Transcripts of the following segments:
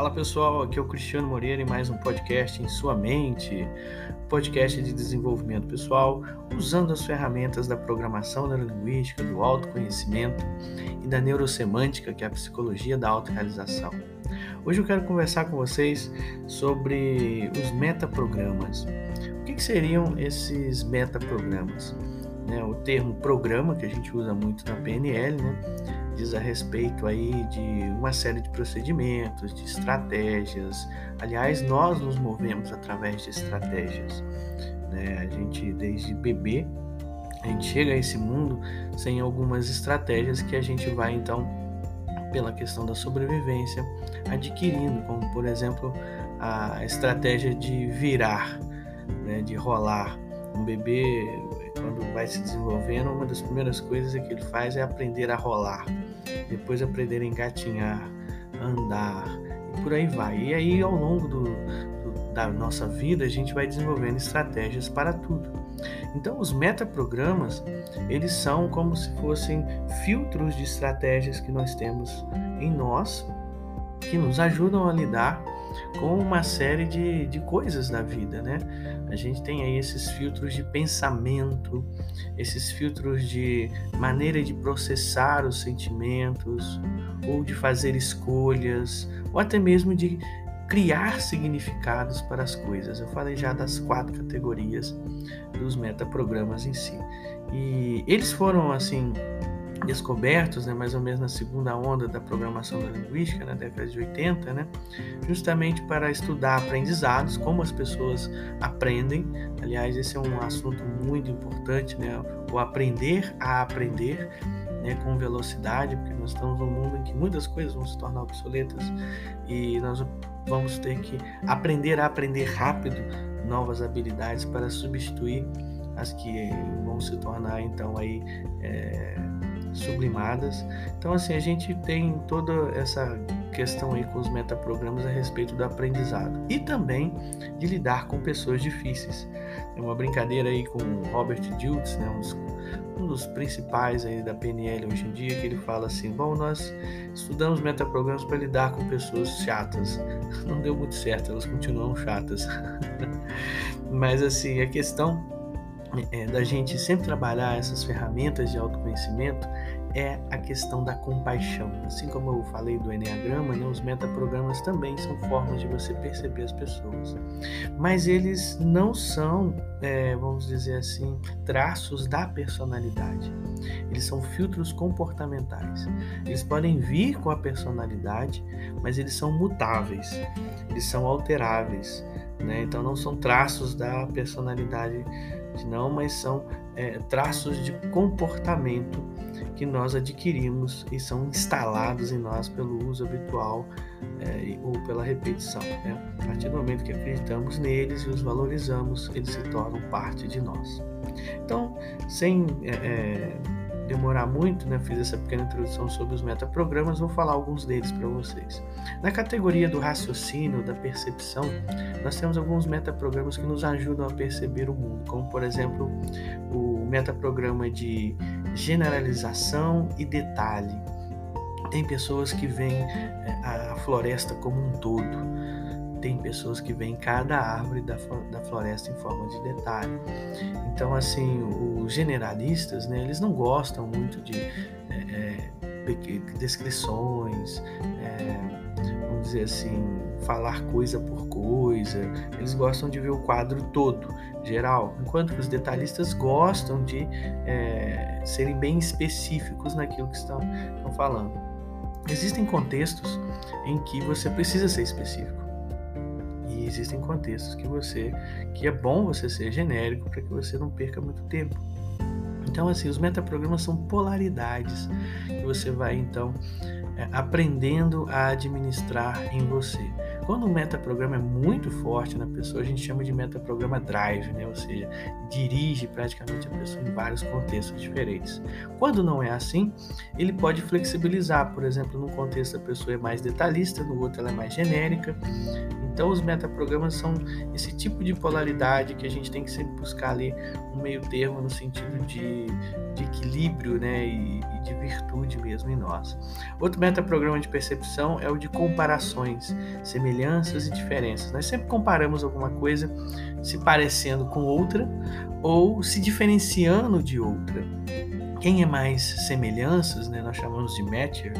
Fala pessoal, aqui é o Cristiano Moreira em mais um podcast em sua mente, podcast de desenvolvimento pessoal, usando as ferramentas da programação neurolinguística, do autoconhecimento e da neurosemântica, que é a psicologia da autorrealização. Hoje eu quero conversar com vocês sobre os metaprogramas. O que, que seriam esses metaprogramas? Né, o termo programa, que a gente usa muito na PNL, né, diz a respeito aí de uma série de procedimentos, de estratégias. Aliás, nós nos movemos através de estratégias. Né? A gente, desde bebê, a gente chega a esse mundo sem algumas estratégias que a gente vai então, pela questão da sobrevivência, adquirindo, como por exemplo a estratégia de virar, né? de rolar. Um bebê quando vai se desenvolvendo, uma das primeiras coisas que ele faz é aprender a rolar, depois aprender a engatinhar, andar e por aí vai. E aí, ao longo do, do, da nossa vida, a gente vai desenvolvendo estratégias para tudo. Então, os metaprogramas, eles são como se fossem filtros de estratégias que nós temos em nós, que nos ajudam a lidar com uma série de, de coisas da vida, né? A gente tem aí esses filtros de pensamento, esses filtros de maneira de processar os sentimentos, ou de fazer escolhas, ou até mesmo de criar significados para as coisas. Eu falei já das quatro categorias dos metaprogramas em si. E eles foram assim descobertos, né, mais ou menos na segunda onda da programação da linguística, na década de 80, né, justamente para estudar aprendizados, como as pessoas aprendem. Aliás, esse é um assunto muito importante, né, o aprender a aprender. Né, com velocidade, porque nós estamos num mundo em que muitas coisas vão se tornar obsoletas e nós vamos ter que aprender a aprender rápido novas habilidades para substituir as que vão se tornar então aí é, sublimadas. Então, assim, a gente tem toda essa questão aí com os metaprogramas a respeito do aprendizado e também de lidar com pessoas difíceis. Tem uma brincadeira aí com o Robert Diltz, né, um, um dos principais aí da PNL hoje em dia, que ele fala assim: bom, nós estudamos metaprogramas para lidar com pessoas chatas. Não deu muito certo, elas continuam chatas. Mas assim, a questão é, da gente sempre trabalhar essas ferramentas de autoconhecimento é a questão da compaixão. Assim como eu falei do Enneagrama, né, os metaprogramas também são formas de você perceber as pessoas. Mas eles não são, é, vamos dizer assim, traços da personalidade. Eles são filtros comportamentais. Eles podem vir com a personalidade, mas eles são mutáveis, eles são alteráveis. Né? Então não são traços da personalidade não, mas são é, traços de comportamento que nós adquirimos e são instalados em nós pelo uso habitual é, ou pela repetição. Né? A partir do momento que acreditamos neles e os valorizamos, eles se tornam parte de nós. Então, sem é, demorar muito, né, fiz essa pequena introdução sobre os metaprogramas, vou falar alguns deles para vocês. Na categoria do raciocínio, da percepção, nós temos alguns metaprogramas que nos ajudam a perceber o mundo, como por exemplo o metaprograma de generalização e detalhe. Tem pessoas que veem eh, a floresta como um todo tem pessoas que veem cada árvore da, da floresta em forma de detalhe. Então, assim, os generalistas, né, eles não gostam muito de é, é, descrições, é, vamos dizer assim, falar coisa por coisa. Eles gostam de ver o quadro todo, geral, enquanto que os detalhistas gostam de é, serem bem específicos naquilo que estão, estão falando. Existem contextos em que você precisa ser específico existem contextos que você que é bom você ser genérico para que você não perca muito tempo. Então, assim, os metaprogramas são polaridades que você vai então é, aprendendo a administrar em você. Quando o metaprograma é muito forte na pessoa, a gente chama de metaprograma drive, né? ou seja, dirige praticamente a pessoa em vários contextos diferentes. Quando não é assim, ele pode flexibilizar, por exemplo, num contexto a pessoa é mais detalhista, no outro ela é mais genérica. Então, os metaprogramas são esse tipo de polaridade que a gente tem que sempre buscar ali um meio termo no sentido de, de equilíbrio né? e, virtude mesmo em nós. Outro metaprograma de percepção é o de comparações, semelhanças e diferenças. Nós sempre comparamos alguma coisa se parecendo com outra ou se diferenciando de outra. Quem é mais semelhanças, né, nós chamamos de matcher,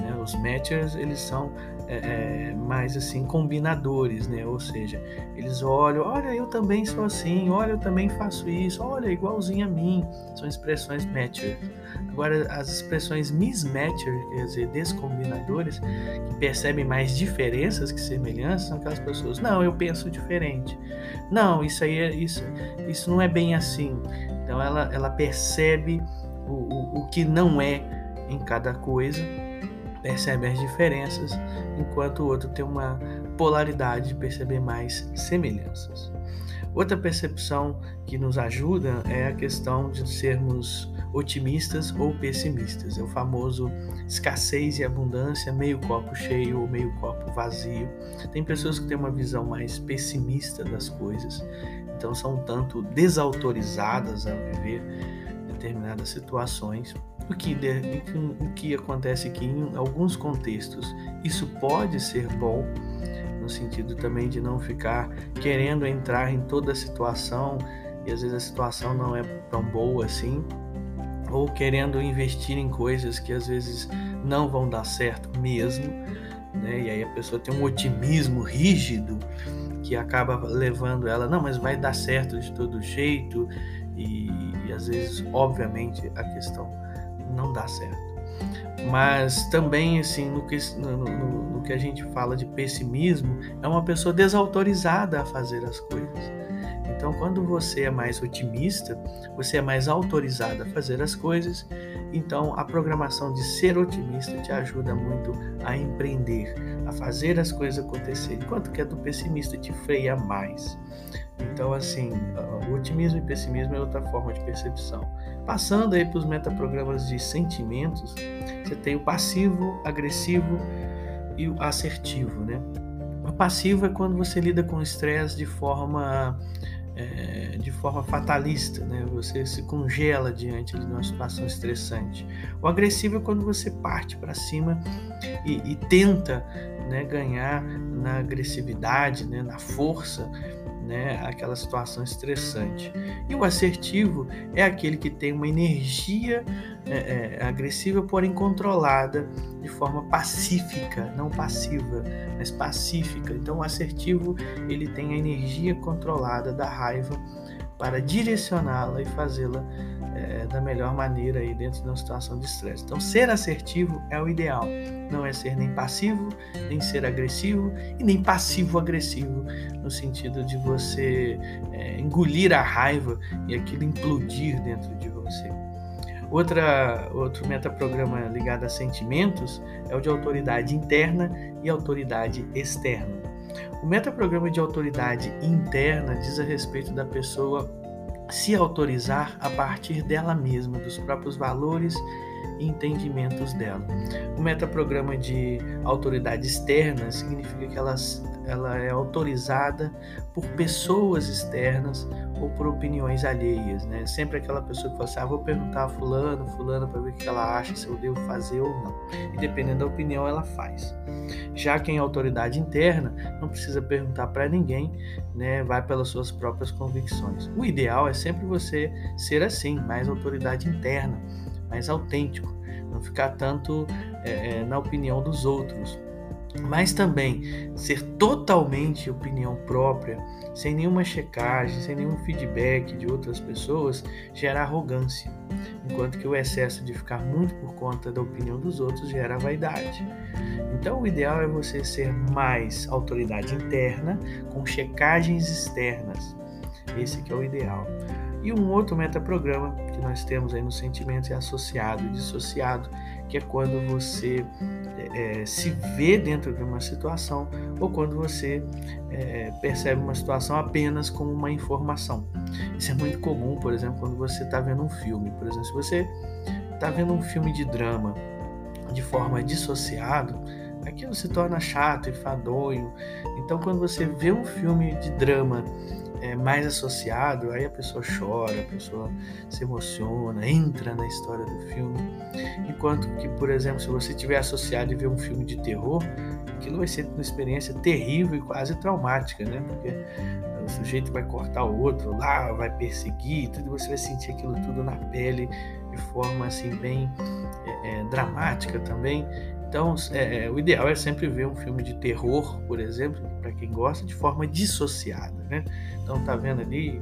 né, os matchers eles são é, é, mais assim combinadores, né? Ou seja, eles olham, olha, eu também sou assim, olha, eu também faço isso, olha, igualzinho a mim. São expressões matcher. Agora, as expressões mismatcher, quer dizer, descombinadores, que percebem mais diferenças que semelhanças, são aquelas pessoas, não, eu penso diferente. Não, isso aí é isso, isso não é bem assim. Então ela, ela percebe o, o, o que não é em cada coisa percebe as diferenças, enquanto o outro tem uma polaridade de perceber mais semelhanças. Outra percepção que nos ajuda é a questão de sermos otimistas ou pessimistas. É o famoso escassez e abundância, meio copo cheio ou meio copo vazio. Tem pessoas que têm uma visão mais pessimista das coisas, então são tanto desautorizadas a viver determinadas situações o que, o que acontece aqui em alguns contextos, isso pode ser bom, no sentido também de não ficar querendo entrar em toda a situação e às vezes a situação não é tão boa assim, ou querendo investir em coisas que às vezes não vão dar certo mesmo, né? E aí a pessoa tem um otimismo rígido que acaba levando ela, não, mas vai dar certo de todo jeito, e, e às vezes, obviamente, a questão não dá certo. Mas também, assim, no que, no, no, no que a gente fala de pessimismo, é uma pessoa desautorizada a fazer as coisas. Então, quando você é mais otimista, você é mais autorizado a fazer as coisas. Então, a programação de ser otimista te ajuda muito a empreender, a fazer as coisas acontecerem, enquanto que a do pessimista te freia mais. Então, assim, o otimismo e pessimismo é outra forma de percepção. Passando aí para os metaprogramas de sentimentos, você tem o passivo, agressivo e o assertivo, né? O passivo é quando você lida com o estresse de forma é, de forma fatalista, né? Você se congela diante de uma situação estressante. O agressivo é quando você parte para cima e, e tenta né, ganhar na agressividade, né, na força né, aquela situação estressante. E o assertivo é aquele que tem uma energia é, é, agressiva, porém controlada de forma pacífica, não passiva, mas pacífica. Então, o assertivo ele tem a energia controlada da raiva para direcioná-la e fazê-la é, da melhor maneira aí dentro de uma situação de estresse. Então, ser assertivo é o ideal. Não é ser nem passivo, nem ser agressivo e nem passivo-agressivo, no sentido de você é, engolir a raiva e aquilo implodir dentro de você. Outra, outro metaprograma ligado a sentimentos é o de autoridade interna e autoridade externa. O metaprograma de autoridade interna diz a respeito da pessoa se autorizar a partir dela mesma, dos próprios valores e entendimentos dela. O metaprograma de autoridade externa significa que elas ela é autorizada por pessoas externas ou por opiniões alheias, né? Sempre aquela pessoa que fala assim, ah, vou perguntar a fulano, fulano para ver o que ela acha, se eu devo fazer ou não. E dependendo da opinião, ela faz. Já quem é autoridade interna, não precisa perguntar para ninguém, né? Vai pelas suas próprias convicções. O ideal é sempre você ser assim, mais autoridade interna, mais autêntico, não ficar tanto é, na opinião dos outros mas também ser totalmente opinião própria, sem nenhuma checagem, sem nenhum feedback de outras pessoas, gera arrogância, enquanto que o excesso de ficar muito por conta da opinião dos outros gera vaidade. Então, o ideal é você ser mais autoridade interna, com checagens externas. Esse que é o ideal. E um outro metaprograma que nós temos aí no sentimento é associado e dissociado, que é quando você é, se vê dentro de uma situação ou quando você é, percebe uma situação apenas como uma informação. Isso é muito comum, por exemplo, quando você está vendo um filme. Por exemplo, se você está vendo um filme de drama de forma dissociado, aquilo se torna chato e fadonho. Então, quando você vê um filme de drama é, mais associado, aí a pessoa chora, a pessoa se emociona, entra na história do filme. Enquanto que, por exemplo, se você tiver associado e ver um filme de terror, aquilo vai ser uma experiência terrível e quase traumática, né? Porque o sujeito vai cortar o outro lá, vai perseguir, tudo você vai sentir aquilo tudo na pele de forma assim bem é, é, dramática também. Então, é, é, o ideal é sempre ver um filme de terror, por exemplo, para quem gosta, de forma dissociada, né? Então, tá vendo ali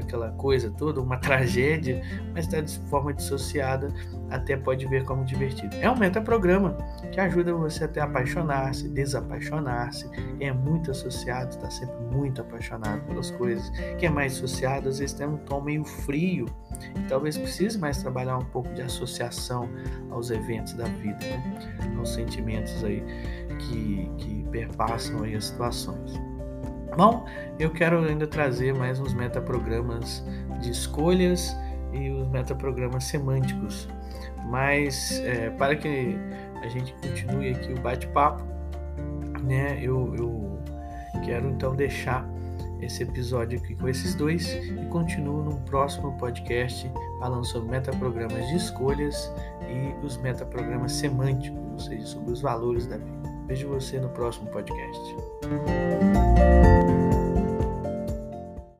aquela coisa toda, uma tragédia, mas está de forma dissociada, até pode ver como divertido. É um metaprograma que ajuda você até apaixonar-se, desapaixonar-se. Quem é muito associado está sempre muito apaixonado pelas coisas. Quem é mais associado, às vezes tem um tom meio frio e talvez precise mais trabalhar um pouco de associação aos eventos da vida, né? aos sentimentos aí que, que perpassam aí as situações. Bom, eu quero ainda trazer mais uns metaprogramas de escolhas e os metaprogramas semânticos. Mas é, para que a gente continue aqui o bate-papo, né, eu, eu quero então deixar esse episódio aqui com esses dois e continuo no próximo podcast falando sobre metaprogramas de escolhas e os metaprogramas semânticos, ou seja, sobre os valores da vida. Vejo você no próximo podcast. Música